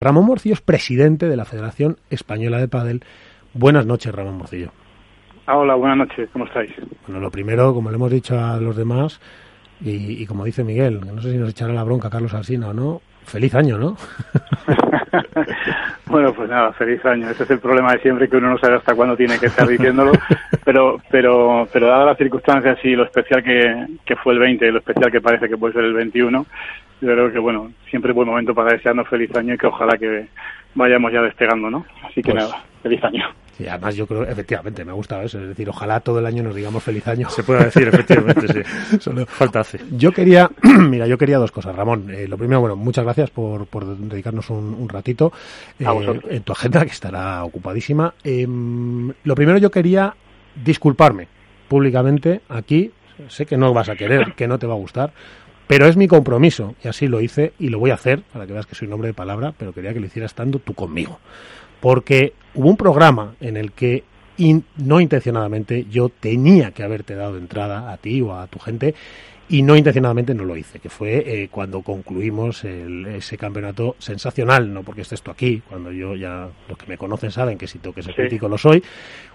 Ramón Morcillo es presidente de la Federación Española de Padel. Buenas noches, Ramón Morcillo. Ah, hola, buenas noches, ¿cómo estáis? Bueno, lo primero, como le hemos dicho a los demás, y, como dice Miguel, no sé si nos echará la bronca Carlos Alsina o no, feliz año, ¿no? bueno, pues nada, feliz año. Ese es el problema de siempre, que uno no sabe hasta cuándo tiene que estar diciéndolo, pero pero pero dadas las circunstancias y lo especial que, que fue el 20 y lo especial que parece que puede ser el 21, yo creo que, bueno, siempre es buen momento para desearnos feliz año y que ojalá que vayamos ya despegando, ¿no? Así que pues nada, feliz año. Y además yo creo, efectivamente, me ha gustado eso, es decir, ojalá todo el año nos digamos feliz año. Se puede decir, efectivamente, sí. Solo falta hace. Yo quería, mira, yo quería dos cosas, Ramón. Eh, lo primero, bueno, muchas gracias por, por dedicarnos un, ratito eh, en tu agenda, que estará ocupadísima. Em, lo primero, yo quería disculparme públicamente aquí. Sé que no vas a querer, que no te va a gustar, pero es mi compromiso, y así lo hice, y lo voy a hacer, para que veas que soy un hombre de palabra, pero quería que lo hiciera estando tú conmigo. Porque hubo un programa en el que, no intencionadamente, yo tenía que haberte dado entrada a ti o a tu gente, y no intencionadamente no lo hice, que fue eh, cuando concluimos ese campeonato sensacional, no porque estés tú aquí, cuando yo ya, los que me conocen saben que si tengo que ser crítico lo soy,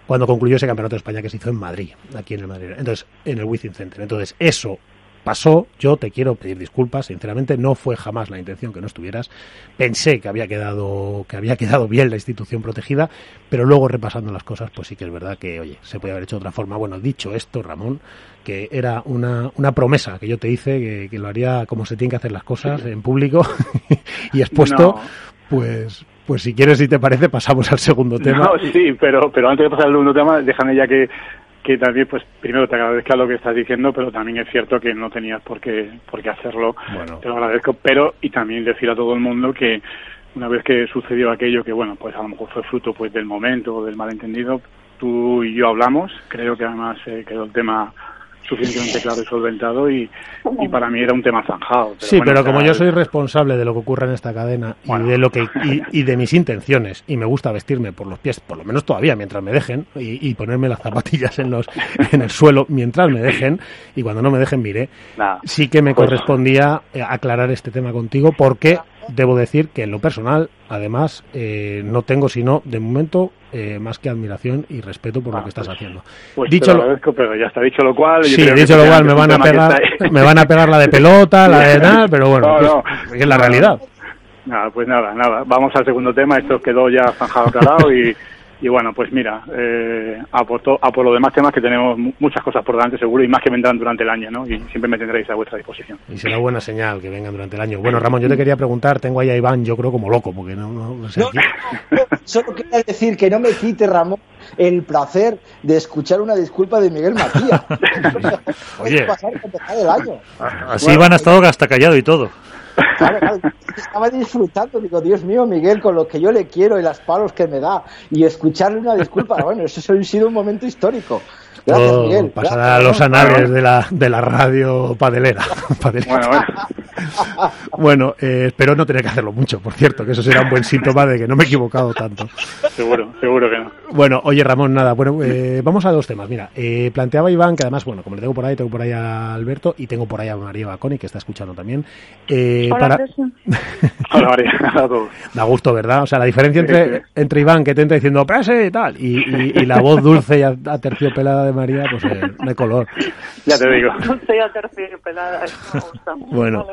cuando concluyó ese campeonato de España que se hizo en Madrid, aquí en el Madrid, entonces, en el Wizzing Center. Entonces, eso pasó, yo te quiero pedir disculpas, sinceramente no fue jamás la intención que no estuvieras. Pensé que había quedado que había quedado bien la institución protegida, pero luego repasando las cosas, pues sí que es verdad que, oye, se puede haber hecho de otra forma. Bueno, dicho esto, Ramón, que era una, una promesa que yo te hice que, lo haría como se tienen que hacer las cosas en público y expuesto, pues pues si quieres, si te parece, pasamos al segundo tema. sí, pero, pero antes de pasar al segundo tema, déjame ya que que también, pues primero te agradezco lo que estás diciendo, pero también es cierto que no tenías por qué, por qué hacerlo. Te lo agradezco, pero y también decir a todo el mundo que una vez que sucedió aquello, que bueno, pues a lo mejor fue fruto pues del momento o del malentendido, tú y yo hablamos, creo que además eh, quedó el tema suficientemente claro y solventado y, y para mí era un tema zanjado. sí, pero como yo soy responsable de lo que ocurre en esta cadena y de lo que y, de mis intenciones y me gusta vestirme por los pies, por lo menos todavía mientras me dejen y, ponerme las zapatillas en los en el suelo mientras me dejen y cuando no me dejen mire, sí que me pues correspondía eh, aclarar este tema contigo porque debo decir que en lo personal, además, eh, no tengo sino, de momento, eh, más que admiración y respeto por lo ah, que estás pues, haciendo. Pues dicho lo pero ya está dicho lo cual. Sí, dicho lo cual, me van, a pegar, me van a pegar la de pelota, la de nada, pero bueno, es la realidad. Nada, pues nada, nada. Vamos al segundo tema. Esto quedó ya zanjado, aclarado y y bueno, pues mira, eh, a, por por los demás temas que tenemos muchas cosas por delante seguro y más que vendrán durante el año, ¿no? Y siempre me tendréis a vuestra disposición. Y será buena señal que vengan durante el año. Bueno, Ramón, yo te quería preguntar, tengo ahí a Iván, yo creo como loco, porque no, no, sé. solo quería decir que no me quite, Ramón, el placer de escuchar una disculpa de Miguel Matías. Oye, así Iván ha estado hasta callado y todo. Estaba disfrutando, digo, Dios mío, Miguel, con lo que yo le quiero y las palos que me da, y escucharle una disculpa, bueno, eso ha sido un momento histórico. Gracias, Miguel. Pasará a los anales de la, de la radio padelera. Bueno, bueno. Bueno eh, espero no tener que hacerlo mucho, por cierto, que eso será un buen síntoma de que no me he equivocado tanto. Seguro, seguro que no. Bueno, oye Ramón, nada, bueno, eh, vamos a dos temas. Mira, eh, planteaba Iván, que además, bueno, como le tengo por ahí, tengo por ahí a Alberto y tengo por ahí a María Baconi, que está escuchando también. Hola, para... Hola, María. Da gusto, ¿verdad? O sea, la diferencia entre, entre Iván, que te entra diciendo prese y tal, y, y, la voz dulce y aterciopelada de María, pues de color. Ya te digo. Dulce y aterciopelada, me gusta. Bueno.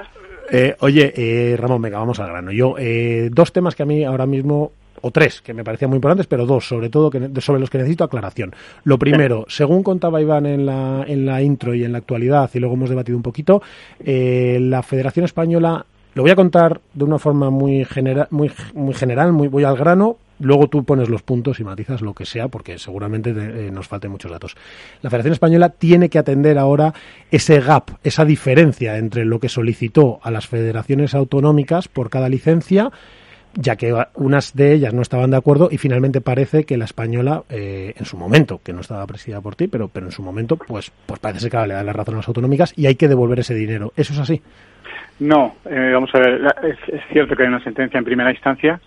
Eh, oye, eh, Ramón, venga, vamos al grano. Yo, eh, dos temas que a mí ahora mismo o tres que me parecían muy importantes, pero dos, sobre todo, que, sobre los que necesito aclaración. Lo primero, según contaba Iván en la, en la intro y en la actualidad, y luego hemos debatido un poquito, la Federación Española, lo voy a contar de una forma muy, muy, muy general, muy, voy al grano, luego tú pones los puntos y matizas lo que sea, porque seguramente eh, nos falten muchos datos. La Federación Española tiene que atender ahora ese gap, esa diferencia entre lo que solicitó a las federaciones autonómicas por cada licencia ya que unas de ellas no estaban de acuerdo y finalmente parece que la española, eh, en su momento, que no estaba presidida por ti, pero, pero en su momento, pues, pues parece que le da la razón a las autonómicas y hay que devolver ese dinero. ¿Eso es así? No, eh, vamos a ver, es, cierto que hay una sentencia en primera instancia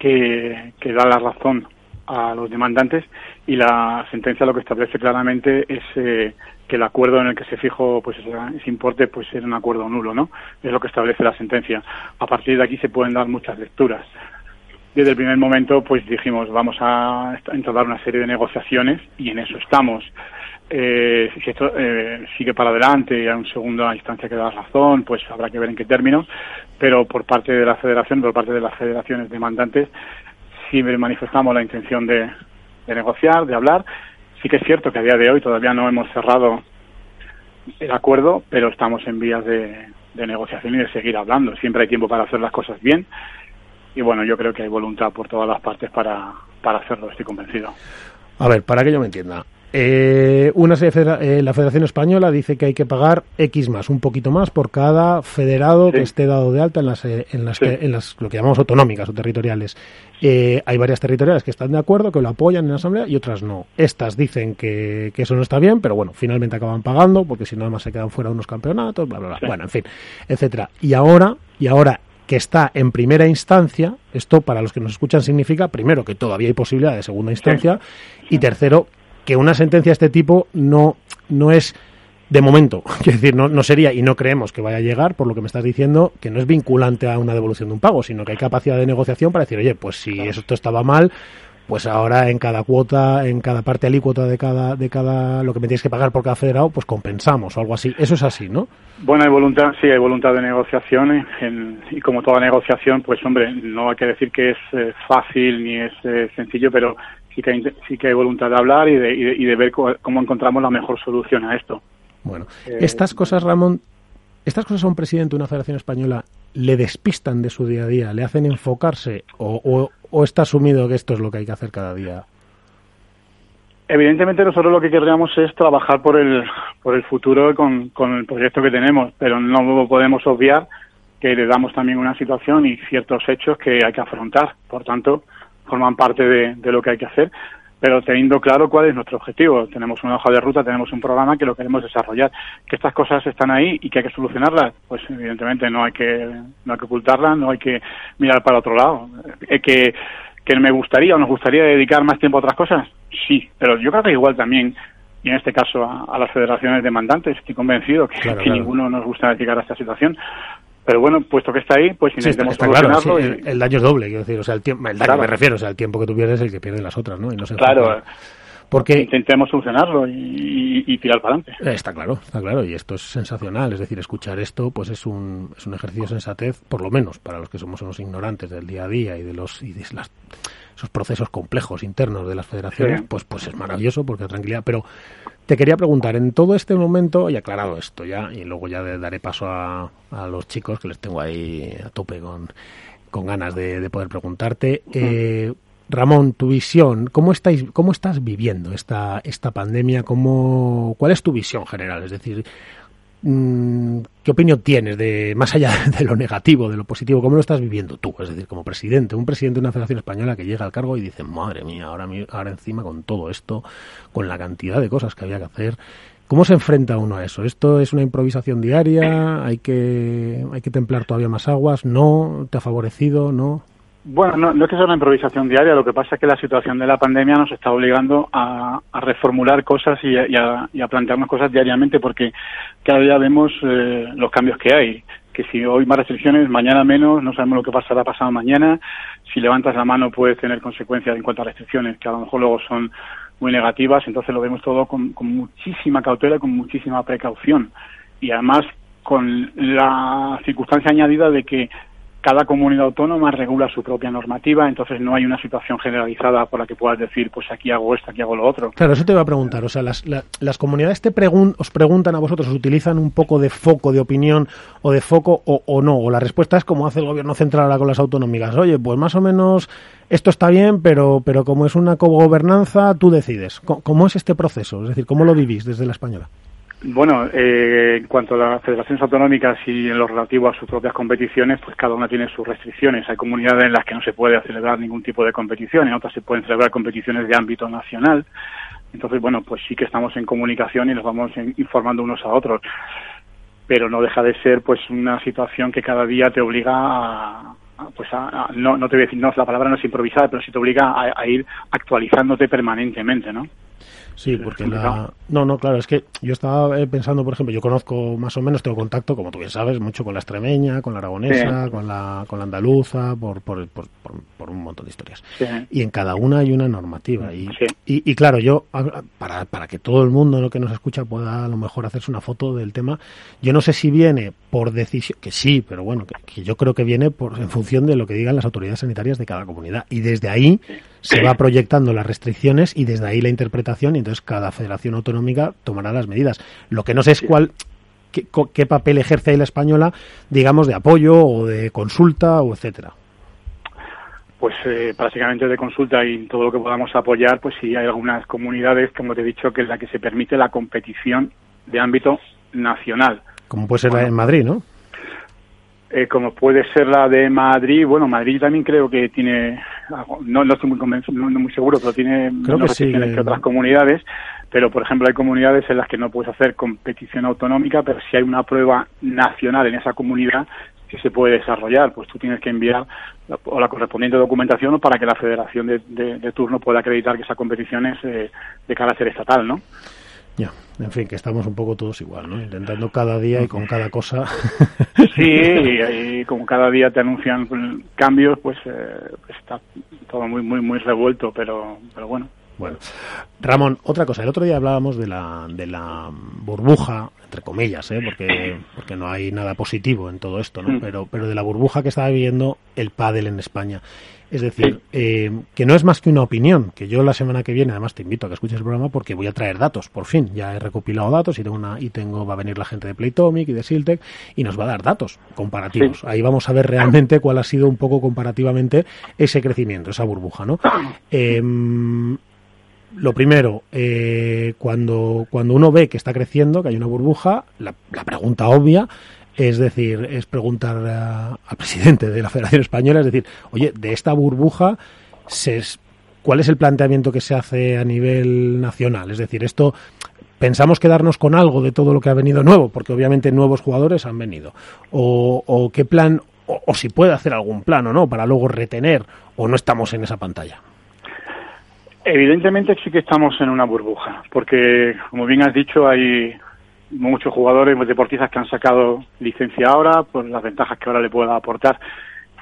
que, que da la razón a los demandantes y la sentencia lo que establece claramente es eh, que el acuerdo en el que se fijó pues ese, importe pues era un acuerdo nulo, ¿no? Es lo que establece la sentencia. A partir de aquí se pueden dar muchas lecturas. Desde el primer momento pues dijimos vamos a entablar una serie de negociaciones y en eso estamos. Eh, si esto eh, sigue para adelante y a un segunda instancia que da razón, pues habrá que ver en qué términos, pero por parte de la federación, por parte de las federaciones demandantes, sí manifestamos la intención de, negociar, de hablar. Sí que es cierto que a día de hoy todavía no hemos cerrado el acuerdo, pero estamos en vías de, negociación y de seguir hablando. Siempre hay tiempo para hacer las cosas bien y bueno, yo creo que hay voluntad por todas las partes para, para hacerlo, estoy convencido. A ver, para que yo me entienda, eh, una eh, la Federación Española dice que hay que pagar X más, un poquito más por cada federado que esté dado de alta en las, eh, en las, en las lo que llamamos autonómicas o territoriales. Eh, hay varias territoriales que están de acuerdo, que lo apoyan en la Asamblea y otras no. Estas dicen que, que eso no está bien, pero bueno, finalmente acaban pagando porque si no además se quedan fuera unos campeonatos, bla, bla, bla. Bueno, en fin, etcétera. Y ahora, y ahora que está en primera instancia, esto para los que nos escuchan significa, primero, que todavía hay posibilidad de segunda instancia, y tercero, que una sentencia de este tipo no, no es de momento, quiero decir, no, no sería y no creemos que vaya a llegar, por lo que me estás diciendo, que no es vinculante a una devolución de un pago, sino que hay capacidad de negociación para decir, oye, pues si esto estaba mal, pues ahora en cada cuota, en cada parte alícuota de cada, de cada, lo que me tienes que pagar por cada federado, pues compensamos o algo así. Eso es así, ¿no? Bueno, hay voluntad, sí, hay voluntad de negociación y como toda negociación, pues hombre, no hay que decir que es eh, fácil ni es eh, sencillo, pero sí que, hay, sí que hay voluntad de hablar y de, y de, ver cómo, encontramos la mejor solución a esto. Bueno, eh, estas cosas, Ramón, estas cosas a un presidente de una federación española le despistan de su día a día, le hacen enfocarse o, o, está asumido que esto es lo que hay que hacer cada día. Evidentemente nosotros lo que querríamos es trabajar por el, por el futuro con, con el proyecto que tenemos, pero no podemos obviar que le damos también una situación y ciertos hechos que hay que afrontar. Por tanto, forman parte de, lo que hay que hacer, pero teniendo claro cuál es nuestro objetivo. Tenemos una hoja de ruta, tenemos un programa que lo queremos desarrollar. Que estas cosas están ahí y que hay que solucionarlas, pues evidentemente no hay que, no hay que ocultarlas, no hay que mirar para otro lado. Eh, que, que me gustaría o nos gustaría dedicar más tiempo a otras cosas, sí, pero yo creo que igual también y en este caso a, las federaciones demandantes. Estoy convencido que, que ninguno nos gusta dedicar a esta situación. Pero bueno, puesto que está ahí, pues intentemos solucionarlo. el, daño es doble, quiero decir, o sea, el, tiempo, el daño me refiero, o sea, el tiempo que tú pierdes es el que pierden las otras, ¿no? Y no se claro. Porque intentemos solucionarlo y, tirar para adelante. Eh, está claro, está claro, y esto es sensacional, es decir, escuchar esto, pues es un, es un ejercicio de sensatez, por lo menos para los que somos unos ignorantes del día a día y de los y de las, esos procesos complejos internos de las federaciones, pues pues es maravilloso porque tranquilidad, pero te quería preguntar, en todo este momento, y aclarado esto ya, y luego ya daré paso a, los chicos que les tengo ahí a tope con, con ganas de, poder preguntarte. Eh, Ramón, tu visión, ¿cómo, estáis, ¿cómo estás viviendo esta, esta pandemia? ¿Cómo, ¿Cuál es tu visión general? Es decir, ¿Qué opinión tienes de más allá de lo negativo, de lo positivo? ¿Cómo lo estás viviendo tú? Es decir, como presidente, un presidente de una federación española que llega al cargo y dice, madre mía, ahora, ahora encima con todo esto, con la cantidad de cosas que había que hacer, ¿cómo se enfrenta uno a eso? ¿Esto es una improvisación diaria? ¿Hay que, hay que templar todavía más aguas? ¿No? ¿Te ha favorecido? ¿No? Bueno, no, es que sea una improvisación diaria, lo que pasa es que la situación de la pandemia nos está obligando a, reformular cosas y a, plantearnos cosas diariamente porque cada día vemos eh, los cambios que hay. Que si hoy más restricciones, mañana menos, no sabemos lo que pasará pasado mañana. Si levantas la mano puedes tener consecuencias en cuanto a restricciones que a lo mejor luego son muy negativas, entonces lo vemos todo con, con muchísima cautela, con muchísima precaución. Y además con la circunstancia añadida de que cada comunidad autónoma regula su propia normativa, entonces no hay una situación generalizada por la que puedas decir, pues aquí hago esto, aquí hago lo otro. Claro, eso te iba a preguntar. O sea, las, las comunidades te os preguntan a vosotros, ¿os utilizan un poco de foco de opinión o de foco o, no? O la respuesta es como hace el gobierno central ahora con las autonómicas. Oye, pues más o menos esto está bien, pero, pero como es una cogobernanza, tú decides. ¿Cómo, ¿Cómo es este proceso? Es decir, ¿cómo lo vivís desde la española? Bueno, eh, en cuanto a las federaciones autonómicas y en lo relativo a sus propias competiciones, pues cada una tiene sus restricciones. Hay comunidades en las que no se puede celebrar ningún tipo de competición, en otras se pueden celebrar competiciones de ámbito nacional. Entonces, bueno, pues sí que estamos en comunicación y nos vamos informando unos a otros. Pero no deja de ser pues una situación que cada día te obliga a, pues no, no te voy a decir, no, la palabra no es improvisar, pero sí te obliga a ir actualizándote permanentemente, ¿no? Sí, porque la... No, no, claro, es que yo estaba eh, pensando, por ejemplo, yo conozco más o menos, tengo contacto, como tú bien sabes, mucho con la extremeña, con la aragonesa, con, la, con la andaluza, por, por, por, por un montón de historias. Y en cada una hay una normativa. Y, y, claro, yo, para, para que todo el mundo lo que nos escucha pueda a lo mejor hacerse una foto del tema, yo no sé si viene por decisión, que sí, pero bueno, que, yo creo que viene por, en función de lo que digan las autoridades sanitarias de cada comunidad. Y desde ahí se va proyectando las restricciones y desde ahí la interpretación y entonces cada federación autonómica tomará las medidas. Lo que no sé es cuál qué, papel ejerce ahí la española, digamos, de apoyo o de consulta o etcétera. Pues eh, básicamente de consulta y todo lo que podamos apoyar, pues sí hay algunas comunidades, como te he dicho, que es la que se permite la competición de ámbito nacional. Como puede ser la en Madrid, ¿no? Eh, como puede ser la de Madrid, bueno, Madrid también creo que tiene, no, no estoy muy no, muy seguro, pero tiene menos restricciones que otras comunidades, pero por ejemplo hay comunidades en las que no puedes hacer competición autonómica, pero si hay una prueba nacional en esa comunidad que se puede desarrollar, pues tú tienes que enviar la, o la correspondiente documentación para que la federación de, turno pueda acreditar que esa competición es eh, de carácter estatal, ¿no? Ya, en fin, que estamos un poco todos igual, ¿no? Intentando cada día y con cada cosa. Sí, y, como cada día te anuncian cambios, pues, eh, pues, está todo muy, muy, muy revuelto, pero, pero bueno. Bueno, Ramón, otra cosa. El otro día hablábamos de la, de la burbuja, entre comillas, ¿eh? porque, porque no hay nada positivo en todo esto, ¿no? Mm. Pero, pero de la burbuja que estaba viviendo el pádel en España. Es decir, eh, que no es más que una opinión, que yo la semana que viene, además te invito a que escuches el programa porque voy a traer datos, por fin, ya he recopilado datos y tengo una, y tengo, va a venir la gente de Playtomic y de Siltec y nos va a dar datos comparativos. Ahí vamos a ver realmente cuál ha sido un poco comparativamente ese crecimiento, esa burbuja, ¿no? Em, lo primero, eh, cuando, cuando uno ve que está creciendo, que hay una burbuja, la, la pregunta obvia es decir, es preguntar al presidente de la Federación Española, es decir, oye, de esta burbuja, ¿cuál es el planteamiento que se hace a nivel nacional? Es decir, esto pensamos quedarnos con algo de todo lo que ha venido nuevo, porque obviamente nuevos jugadores han venido. O, qué plan, o, si puede hacer algún plan o no, para luego retener, o no estamos en esa pantalla. Evidentemente sí que estamos en una burbuja, porque como bien has dicho, hay, muchos jugadores, deportistas que han sacado licencia ahora, por las ventajas que ahora le pueda aportar.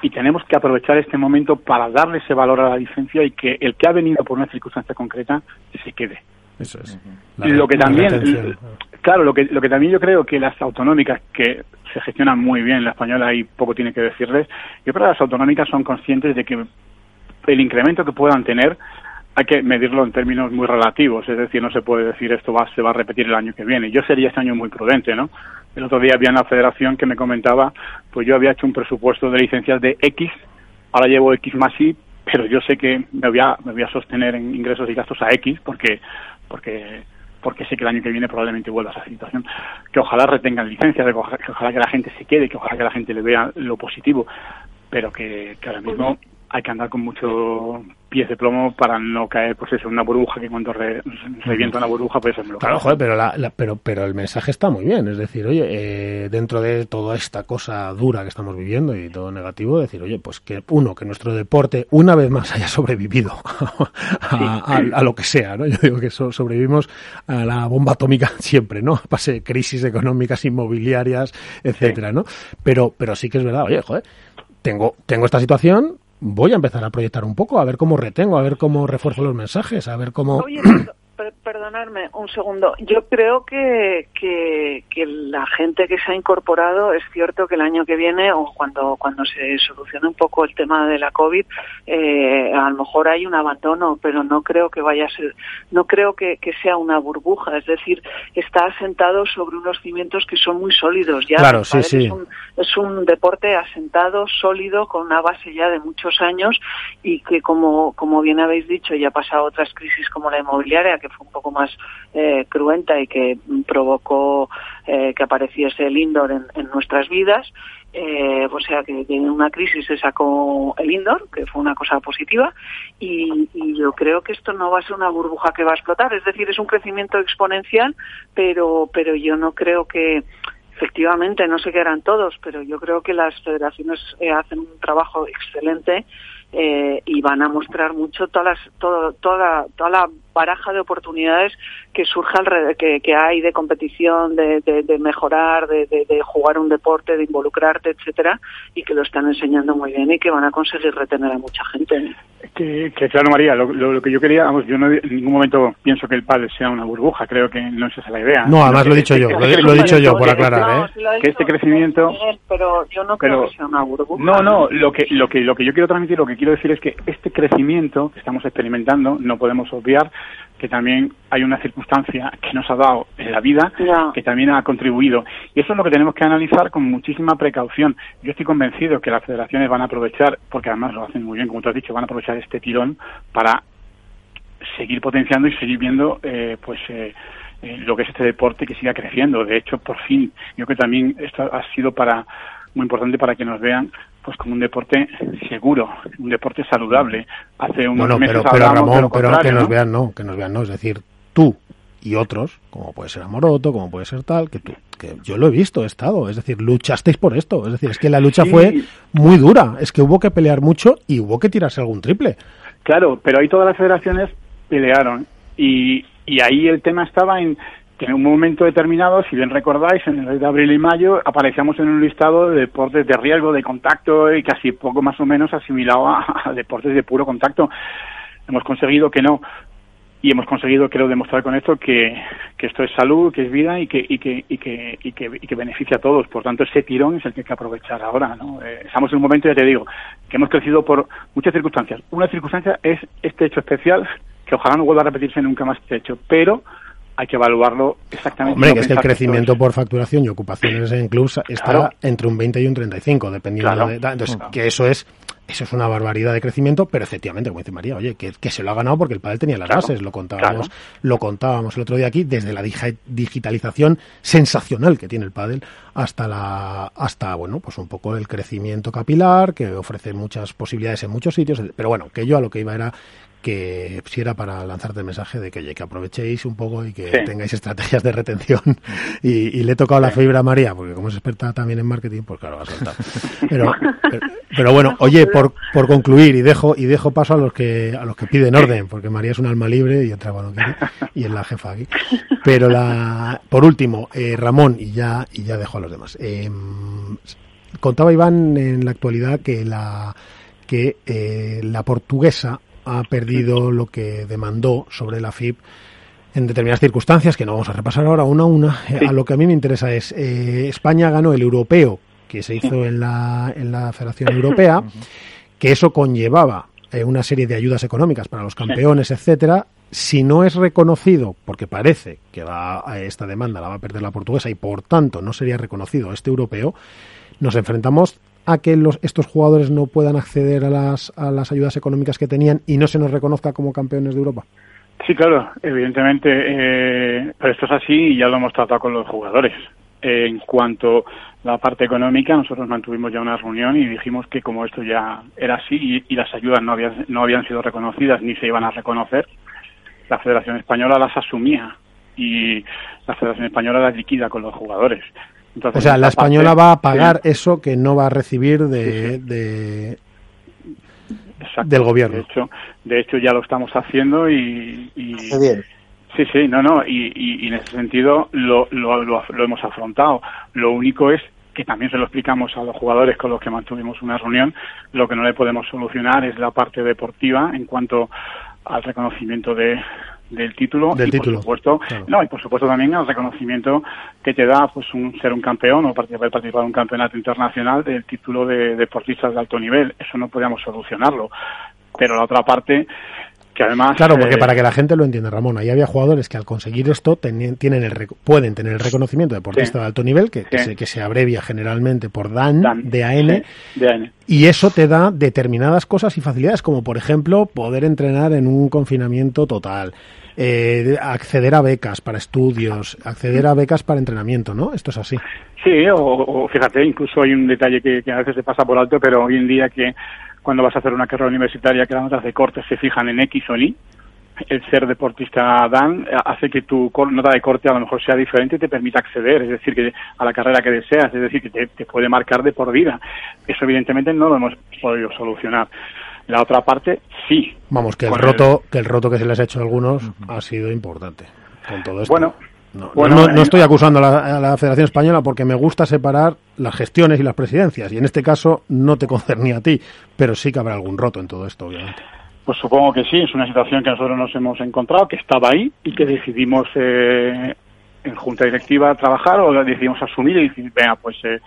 Y tenemos que aprovechar este momento para darle ese valor a la licencia y que el que ha venido por una circunstancia concreta se quede. Eso es. lo que también, claro, lo que, lo que también yo creo que las autonómicas, que se gestionan muy bien, la española y poco tiene que decirles, yo creo que las autonómicas son conscientes de que el incremento que puedan tener hay que medirlo en términos muy relativos, es decir, no se puede decir esto va, se va a repetir el año que viene. Yo sería este año muy prudente, ¿no? El otro día había una federación que me comentaba, pues yo había hecho un presupuesto de licencias de X, ahora llevo X más Y, pero yo sé que me voy a, me voy a sostener en ingresos y gastos a X porque, porque, porque sé que el año que viene probablemente vuelva a esa situación. Que ojalá retengan licencias, que ojalá, que la gente se quede, que ojalá que la gente le vea lo positivo, pero que, que ahora mismo hay que andar con mucho pies de plomo para no caer, pues eso, una burbuja que cuando re, revienta una burbuja, pues eso Claro, joder, pero, la, pero, pero el mensaje está muy bien. Es decir, oye, eh, dentro de toda esta cosa dura que estamos viviendo y todo negativo, decir, oye, pues que uno, que nuestro deporte una vez más haya sobrevivido a, lo que sea, ¿no? Yo digo que sobrevivimos a la bomba atómica siempre, ¿no? Pase crisis económicas, inmobiliarias, etcétera, ¿no? Pero, pero sí que es verdad, oye, joder, tengo, tengo esta situación, voy a empezar a proyectar un poco, a ver cómo retengo, a ver cómo refuerzo los mensajes, a ver cómo perdonadme un segundo. Yo creo que, que, la gente que se ha incorporado, es cierto que el año que viene o cuando, cuando se solucione un poco el tema de la COVID, eh, a lo mejor hay un abandono, pero no creo que vaya a ser, no creo que, sea una burbuja. Es decir, está asentado sobre unos cimientos que son muy sólidos. Ya claro, sí, sí. Es, un, es un deporte asentado, sólido, con una base ya de muchos años y que, como, como bien habéis dicho, ya ha pasado otras crisis como la inmobiliaria, que fue un poco más más eh, cruenta y que provocó eh, que apareciese el indoor en, nuestras vidas. Eh, o sea que en una crisis se sacó el indoor, que fue una cosa positiva, y, yo creo que esto no va a ser una burbuja que va a explotar. Es decir, es un crecimiento exponencial, pero, pero yo no creo que efectivamente no sé qué harán todos, pero yo creo que las federaciones hacen un trabajo excelente eh, y van a mostrar mucho todas las, todo, toda, toda la baraja de oportunidades que surge alrededor, que, que hay de competición, de, de, mejorar, de, de, jugar un deporte, de involucrarte, etcétera, y que lo están enseñando muy bien y que van a conseguir retener a mucha gente. Que, claro, María, lo, lo, que yo quería, vamos, yo no, en ningún momento pienso que el padre sea una burbuja, creo que no es esa la idea. No, además lo he dicho yo, lo, he dicho yo por aclarar, ¿eh? que este crecimiento... pero yo no creo que sea una burbuja. No, no, lo que, lo, que, lo que yo quiero transmitir, lo que quiero decir es que este crecimiento que estamos experimentando, no podemos obviar que también hay una circunstancia que nos ha dado en la vida que también ha contribuido. Y eso es lo que tenemos que analizar con muchísima precaución. Yo estoy convencido que las federaciones van a aprovechar, porque además lo hacen muy bien, como tú has dicho, van a aprovechar este tirón para seguir potenciando y seguir viendo eh, pues eh, eh, lo que es este deporte que siga creciendo. De hecho, por fin, yo creo que también esto ha sido para muy importante para que nos vean pues como un deporte seguro, un deporte saludable. Hace unos bueno, meses pero, Ramón, pero que nos vean no, que nos vean no, es decir, tú y otros, como puede ser Amoroto, como puede ser tal, que tú, que yo lo he visto, he estado, es decir, luchasteis por esto, es decir, es que la lucha fue muy dura, es que hubo que pelear mucho y hubo que tirarse algún triple. Claro, pero ahí todas las federaciones pelearon. Y, y ahí el tema estaba en que en un momento determinado, si bien recordáis, en el mes de abril y mayo aparecíamos en un listado de deportes de riesgo, de contacto y casi poco más o menos asimilado a, deportes de puro contacto. Hemos conseguido que no y hemos conseguido quiero demostrar con esto que, que esto es salud, que es vida y que, y que, y que, y que, y que beneficia a todos. Por tanto, ese tirón es el que hay que aprovechar ahora. ¿no? Eh, estamos en un momento, ya te digo, que hemos crecido por muchas circunstancias. Una circunstancia es este hecho especial, que ojalá no vuelva a repetirse nunca más este hecho, pero hay que evaluarlo exactamente. Hombre, que es que el crecimiento por facturación y ocupaciones en clubs está entre un 20 y un 35, dependiendo de... Entonces, que eso es eso es una barbaridad de crecimiento, pero efectivamente, como dice María, oye, que, se lo ha ganado porque el padre tenía las bases, lo contábamos, lo contábamos el otro día aquí, desde la digitalización sensacional que tiene el pádel hasta la, hasta, bueno, pues un poco el crecimiento capilar, que ofrece muchas posibilidades en muchos sitios, pero bueno, que yo a lo que iba era que si era para lanzarte el mensaje de que, que aprovechéis un poco y que tengáis estrategias de retención. Y, le he tocado la fibra a María porque como es experta también en marketing pues claro va a saltar pero, pero, bueno oye por, por concluir y dejo y dejo paso a los que a los que piden orden porque María es un alma libre y otra bueno y es la jefa aquí. Pero la por último eh, Ramón y ya y ya dejo a los demás em, contaba Iván en la actualidad que la que eh, la portuguesa ha perdido lo que demandó sobre la FIP en determinadas circunstancias, que no vamos a repasar ahora una a una. A lo que a mí me interesa es, eh, España ganó el europeo que se hizo en la, en la Federación Europea, que eso conllevaba eh, una serie de ayudas económicas para los campeones, etcétera. Si no es reconocido, porque parece que va a esta demanda la va a perder la portuguesa y por tanto no sería reconocido este europeo, nos enfrentamos a que los, estos jugadores no puedan acceder a las, a las ayudas económicas que tenían y no se nos reconozca como campeones de Europa? Sí, claro, evidentemente, eh, pero esto es así y ya lo hemos tratado con los jugadores. en cuanto a la parte económica, nosotros mantuvimos ya una reunión y dijimos que como esto ya era así y, las ayudas no habían, no habían sido reconocidas ni se iban a reconocer, la Federación Española las asumía y la Federación Española las liquida con los jugadores. O sea, la española va a pagar eso que no va a recibir de, del gobierno. De hecho, de hecho ya lo estamos haciendo y, sí, sí, no, no, y, en ese sentido lo, lo, lo, hemos afrontado. Lo único es que también se lo explicamos a los jugadores con los que mantuvimos una reunión, lo que no le podemos solucionar es la parte deportiva en cuanto al reconocimiento de, del título del y título. por supuesto no y por supuesto también el reconocimiento que te da pues un ser un campeón o participar, participar en un campeonato internacional del título de deportistas de alto nivel eso no podíamos solucionarlo pero la otra parte que además claro porque para que la gente lo entienda Ramón ahí había jugadores que al conseguir esto tienen el pueden tener el reconocimiento de deportista de alto nivel que, que, se, que, se, abrevia generalmente por Dan, de AN, y eso te da determinadas cosas y facilidades como por ejemplo poder entrenar en un confinamiento total eh, acceder a becas para estudios, acceder a becas para entrenamiento, ¿no? Esto es así. Sí, o, fíjate, incluso hay un detalle que, a veces se pasa por alto, pero hoy en día que cuando vas a hacer una carrera universitaria que las notas de corte se fijan en X o en Y, el ser deportista Dan hace que tu nota de corte a lo mejor sea diferente y te permita acceder, es decir, que a la carrera que deseas, es decir, que te, te puede marcar de por vida. Eso evidentemente no lo hemos podido solucionar. La otra parte, sí. Vamos, que el roto, que el roto que se les ha hecho a algunos ha sido importante con todo esto. Bueno, no, no, estoy acusando a la, Federación Española porque me gusta separar las gestiones y las presidencias, y en este caso no te concernía a ti, pero sí que habrá algún roto en todo esto, obviamente. Pues supongo que sí, es una situación que nosotros nos hemos encontrado, que estaba ahí y que decidimos eh, en junta directiva trabajar o decidimos asumir y decir, venga, pues eh,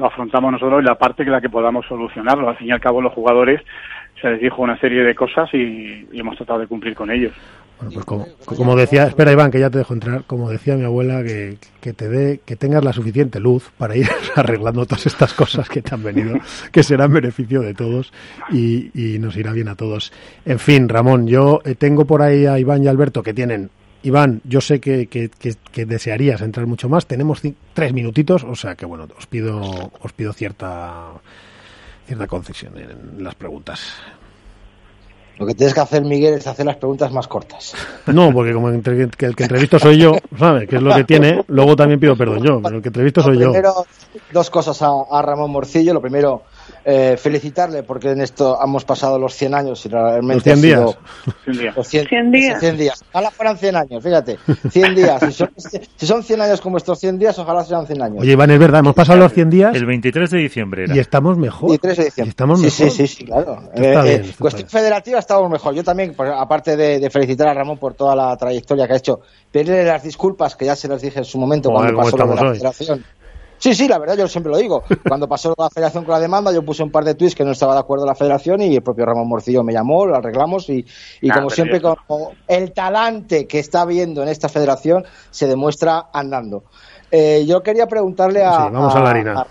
lo afrontamos nosotros y la parte que la que podamos solucionarlo. Al fin y al cabo los jugadores se les dijo una serie de cosas y, hemos tratado de cumplir con ellos. Bueno, pues como, como, decía, espera Iván, que ya te dejo entrar, como decía mi abuela, que, que, te dé, que tengas la suficiente luz para ir arreglando todas estas cosas que te han venido, que serán beneficio de todos y, y nos irá bien a todos. En fin, Ramón, yo eh, tengo por ahí a Iván y Alberto que tienen Iván, yo sé que, que, que, desearías entrar mucho más. Tenemos tres minutitos, o sea que bueno, os pido, os pido cierta cierta concesión en las preguntas. Lo que tienes que hacer, Miguel, es hacer las preguntas más cortas. No, porque como el que entrevisto soy yo, ¿sabes? Que es lo que tiene. Luego también pido perdón yo, pero el que entrevisto soy yo. Primero, dos cosas a, a Ramón Morcillo. Lo primero, eh, felicitarle porque en esto hemos pasado los 100 años y realmente los 100 días. 100, días. 100 días. Ojalá fueran 100 años, fíjate. 100 días. Si son, si son 100 años como estos 100 días, ojalá sean 100 años. Oye, Iván, es verdad, hemos pasado los 100 días. El 23 de diciembre era. Y estamos mejor. 23 de diciembre. Y estamos mejor. Sí, sí, sí, claro. Eh, eh, cuestión federativa estamos mejor. Yo también, pues, aparte de, felicitar a Ramón por toda la trayectoria que ha hecho, pedirle las disculpas que ya se las dije en su momento cuando pasó lo de la federación Sí, sí, la verdad, yo siempre lo digo. Cuando pasó la federación con la demanda, yo puse un par de tweets que no estaba de acuerdo la federación y el propio Ramón Morcillo me llamó, lo arreglamos y, y ah, como siempre, como el talante que está viendo en esta federación se demuestra andando. Eh, yo quería preguntarle a. Sí, vamos a, la harina.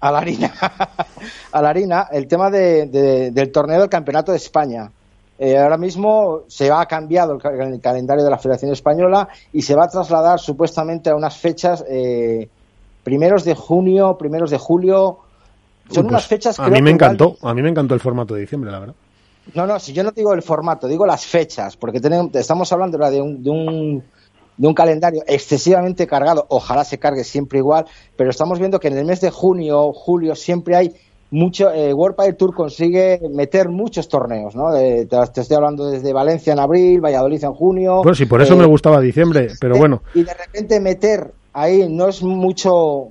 A, la harina. a la harina, el tema de, del torneo del Campeonato de España. Eh, ahora mismo se ha cambiado el, calendario de la Federación Española y se va a trasladar supuestamente a unas fechas. Eh, primeros de junio, primeros de julio. Son unas pues, fechas A mí me encantó, a mí me encantó el formato de diciembre, la verdad. No, no, si yo no digo el formato, digo las fechas, porque tenemos, estamos hablando de un, de un, de un calendario excesivamente cargado, ojalá se cargue siempre igual, pero estamos viendo que en el mes de junio, julio, siempre hay mucho, eh, World Padel Tour consigue meter muchos torneos, ¿no? te, estoy hablando desde Valencia en abril, Valladolid en junio. Bueno, sí, por eso me eh, gustaba diciembre, pero bueno. Y de repente meter ahí no es mucho.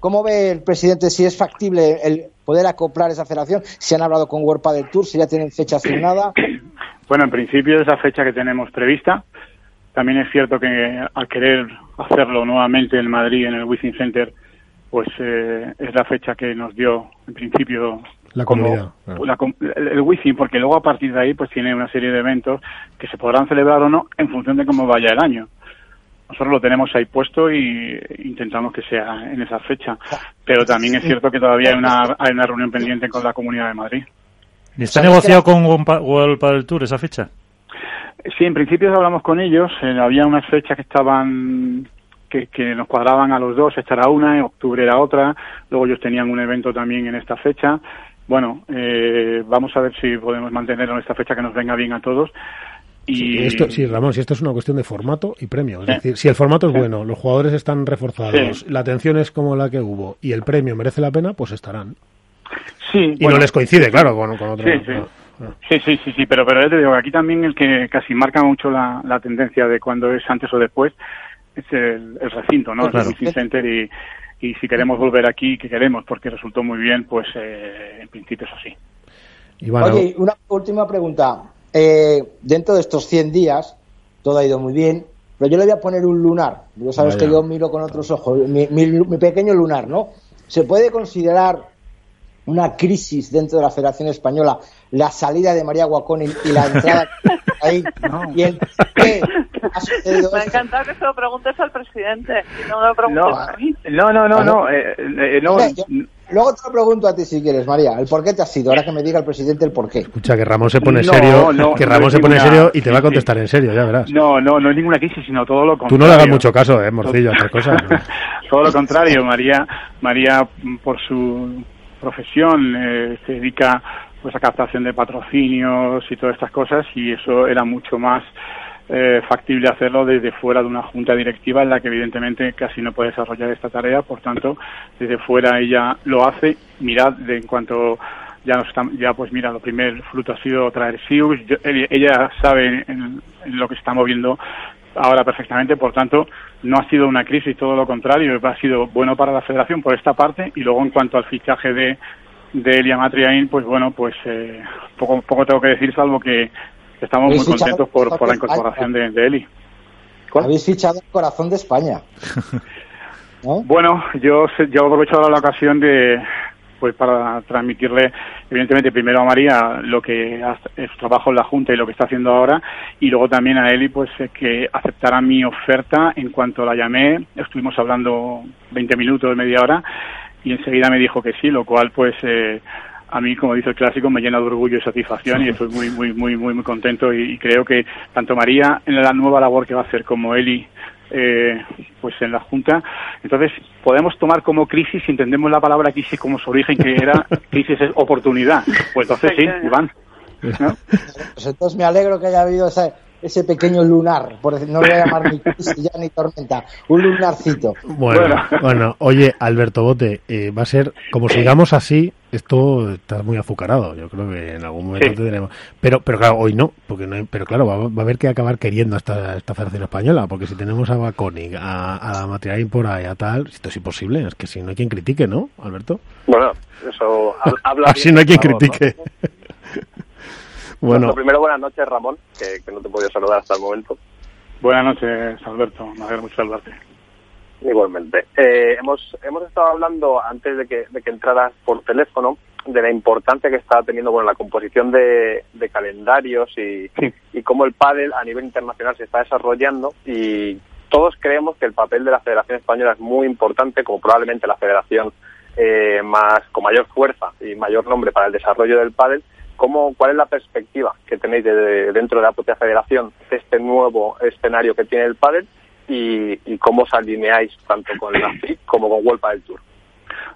¿Cómo ve el presidente si es factible el poder acoplar esa federación? Si han hablado con World del Tour, si ya tienen fecha asignada. Bueno, en principio es la fecha que tenemos prevista. También es cierto que al querer hacerlo nuevamente en Madrid, en el Wizzing Center, pues eh, es la fecha que nos dio en principio la comunidad el, Wizzing, porque luego a partir de ahí pues tiene una serie de eventos que se podrán celebrar o no en función de cómo vaya el año nosotros lo tenemos ahí puesto y intentamos que sea en esa fecha. Pero también es cierto que todavía hay una, hay una reunión pendiente con la Comunidad de Madrid. ¿Y está negociado con World Padel Tour esa fecha? Sí, en principio hablamos con ellos. Eh, había unas fechas que estaban que, nos cuadraban a los dos. Esta era una, en octubre era otra. Luego ellos tenían un evento también en esta fecha. Bueno, eh, vamos a ver si podemos mantenerlo en esta fecha que nos venga bien a todos. Y... esto, sí, Ramón, si esto es una cuestión de formato y premio. Es decir, si el formato es bueno, los jugadores están reforzados, la atención es como la que hubo y el premio merece la pena, pues estarán. Sí, y no les coincide, claro, con, con otro. Sí, sí. Sí, sí, sí, sí, pero, pero te digo, aquí también el que casi marca mucho la, la tendencia de cuando es antes o después es el, recinto, ¿no? El Center y, y si queremos volver aquí, que queremos, porque resultó muy bien, pues eh, en principio es así. Y Oye, una última pregunta. Eh, dentro de estos 100 días, todo ha ido muy bien, pero yo le voy a poner un lunar. Ya sabes que yo miro con otros ojos, mi, pequeño lunar, ¿no? ¿Se puede considerar una crisis dentro de la Federación Española, la salida de María Guacón y la entrada ahí, y el qué ha sucedido. Me ha encantado que se lo preguntes al presidente y no me lo preguntes no, a mí. No, no, no, no, eh, eh, no, Luego te lo pregunto a ti si quieres, María. ¿El por qué te has sido? Ahora que me diga el presidente el por qué. Escucha, que Ramón se pone serio, que Ramón se pone serio y te va a contestar en serio, ya verás. No, no, no es ninguna crisis, sino todo lo contrario. Tú no le hagas mucho caso, eh, Morcillo, a otras cosas. todo lo contrario, María, María por su profesión eh, se dedica pues a captación de patrocinios y todas estas cosas y eso era mucho más eh, factible hacerlo desde fuera de una junta directiva en la que evidentemente casi no puede desarrollar esta tarea, por tanto, desde fuera ella lo hace. Mirad, de, en cuanto ya nos ya pues mira, lo primer fruto ha sido traer SIUS, ella sabe en, lo que está moviendo ahora perfectamente, por tanto, no ha sido una crisis, todo lo contrario, ha sido bueno para la federación por esta parte. Y luego en cuanto al fichaje de de Elia Matriain, pues bueno, pues eh, poco, poco tengo que decir, salvo que estamos muy contentos por, por la incorporación de, Eli. Habéis fichado el corazón de España. Bueno, yo, yo aprovecho ahora la ocasión de pues para transmitirle evidentemente primero a María lo que es su trabajo en la Junta y lo que está haciendo ahora y luego también a Eli pues que aceptara mi oferta en cuanto la llamé estuvimos hablando 20 minutos media hora y enseguida me dijo que sí lo cual pues eh, a mí, como dice el clásico, me llena de orgullo y satisfacción y estoy muy, muy, muy, muy, muy contento y, creo que tanto María en la nueva labor que va a hacer como Eli eh, pues en la Junta. Entonces, podemos tomar como crisis, si entendemos la palabra crisis como su origen, que era crisis es oportunidad. Pues entonces sí, Iván. Pues entonces me alegro que haya habido esa, ese pequeño lunar, por decir, no lo voy a llamar ni crisis ya ni tormenta, un lunarcito. Bueno, bueno, oye, Alberto Bote, eh, va a ser, como sigamos así, esto está muy azucarado, yo creo que en algún momento tendremos, pero pero claro, hoy no, porque no pero claro, va, a haber que acabar queriendo a esta, esta Federación Española, porque si tenemos a Baconic, a, a Material por ahí, a tal, esto es imposible, es que si no hay quien critique, ¿no, Alberto? Bueno, eso habla... Así no hay quien critique. Bueno. primero, buenas noches, Ramón, que, no te podía saludar hasta el momento. Buenas noches, Alberto. Me alegra mucho saludarte. Igualmente. Eh, hemos, hemos estado hablando, antes de que, de que entraras por teléfono, de la importancia que está teniendo bueno, la composición de, calendarios y, y cómo el pádel a nivel internacional se está desarrollando. Y todos creemos que el papel de la Federación Española es muy importante, como probablemente la federación eh, más con mayor fuerza y mayor nombre para el desarrollo del pádel, ¿Cómo, ¿Cuál es la perspectiva que tenéis de, dentro de la propia federación de este nuevo escenario que tiene el pádel y, cómo os alineáis tanto con la FIC como con World del Tour?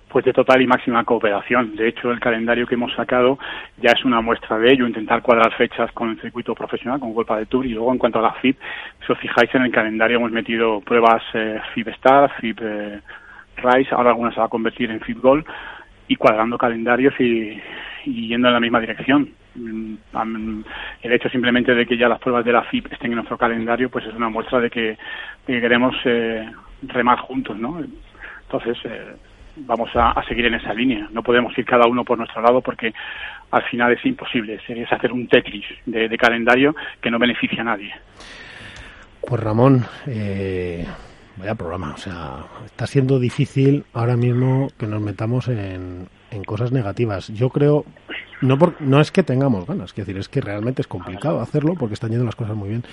Pues de total y máxima cooperación. De hecho, el calendario que hemos sacado ya es una muestra de ello, intentar cuadrar fechas con el circuito profesional, con World del Tour, y luego en cuanto a la FIP, si os fijáis en el calendario hemos metido pruebas eh, FIP Star, FIP eh, Rise, ahora algunas se va a convertir en FIP Gold, y cuadrando calendarios y, y yendo en la misma dirección. Mm, el hecho simplemente de que ya las pruebas de la FIP estén en nuestro calendario, pues es una muestra de que, queremos eh, remar juntos, ¿no? Entonces, eh, vamos a, seguir en esa línea. No podemos ir cada uno por nuestro lado porque al final es imposible. Es hacer un Tetris de, calendario que no beneficia a nadie. Pues Ramón, eh, vaya programa. O sea, está siendo difícil ahora mismo que nos metamos en, en cosas negativas. Yo creo, no, por, no es que tengamos ganas, es decir, es que realmente es complicado hacerlo porque están yendo las cosas muy bien,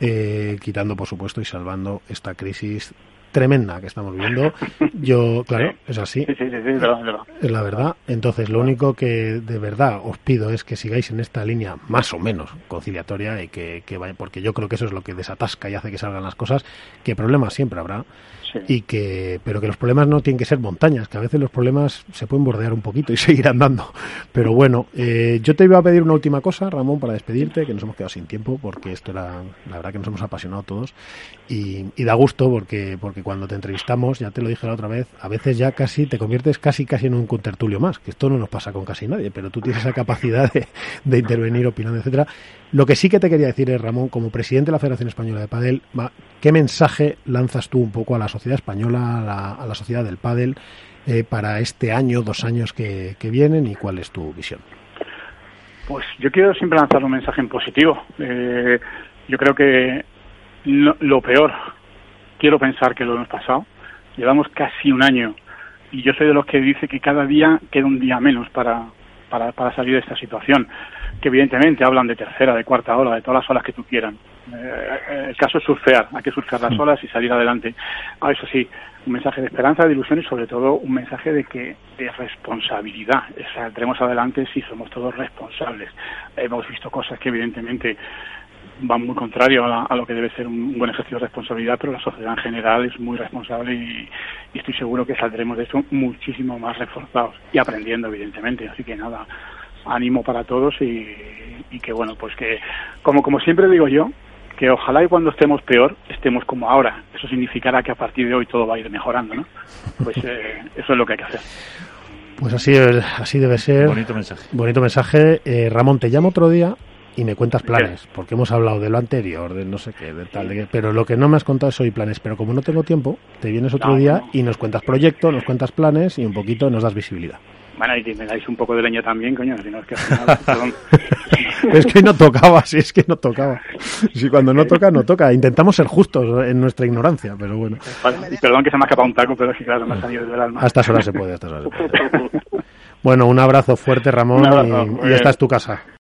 eh, quitando, por supuesto, y salvando esta crisis tremenda que estamos viviendo. Yo, claro, es así. es la verdad. Entonces, lo único que de verdad os pido es que sigáis en esta línea más o menos conciliatoria y que, que vaya, porque yo creo que eso es lo que desatasca y hace que salgan las cosas, que problemas siempre habrá y que pero que los problemas no tienen que ser montañas, que a veces los problemas se pueden bordear un poquito y seguir andando. Pero bueno, eh, yo te iba a pedir una última cosa, Ramón, para despedirte, que nos hemos quedado sin tiempo porque esto era la verdad que nos hemos apasionado todos y, da gusto porque porque cuando te entrevistamos, ya te lo dije la otra vez, a veces ya casi te conviertes casi casi en un contertulio más, que esto no nos pasa con casi nadie, pero tú tienes esa capacidad de, de intervenir opinando, etcétera. Lo que sí que te quería decir es, Ramón, como presidente de la Federación Española de Padel, ¿qué mensaje lanzas tú un poco a la sociedad española, a la, sociedad del pádel, eh, para este año, dos años que, vienen y cuál es tu visión? Pues yo quiero siempre lanzar un mensaje en positivo. Eh, yo creo que lo, peor, quiero pensar que lo hemos pasado. Llevamos casi un año y yo soy de los que dice que cada día queda un día menos para, para, para salir de esta situación, que evidentemente hablan de tercera, de cuarta ola, de todas las olas que tú quieran. Eh, el caso es surfear, hay que surfear las olas y salir adelante. Ah, eso sí, un mensaje de esperanza, de ilusión y sobre todo un mensaje de que de responsabilidad. Saldremos adelante si somos todos responsables. Hemos visto cosas que evidentemente van muy contrario a, lo que debe ser un, buen ejercicio de responsabilidad, pero la sociedad en general es muy responsable y, estoy seguro que saldremos de esto muchísimo más reforzados y aprendiendo, evidentemente. Así que nada, ánimo para todos y, que bueno, pues que como como siempre digo yo, que ojalá y cuando estemos peor estemos como ahora. Eso significará que a partir de hoy todo va a ir mejorando, ¿no? Pues eh, eso es lo que hay que hacer. Pues así, así debe ser. Bonito mensaje. Bonito mensaje. Eh, Ramón, te llamo otro día y me cuentas planes, porque hemos hablado de lo anterior, de no sé qué, de tal, de pero lo que no me has contado es hoy planes, pero como no tengo tiempo, te vienes otro día y nos cuentas proyectos, nos cuentas planes y un poquito nos das visibilidad. Bueno, y me dais un poco de leña también, coño, si no es que es que no tocaba, si es que no tocaba. Si cuando no toca, no toca. Intentamos ser justos en nuestra ignorancia, pero bueno. perdón que se me ha escapado un taco, pero es que claro, me ha salido del alma. A estas horas se puede, a estas horas se puede. Bueno, un abrazo fuerte, Ramón, y, y esta es tu casa.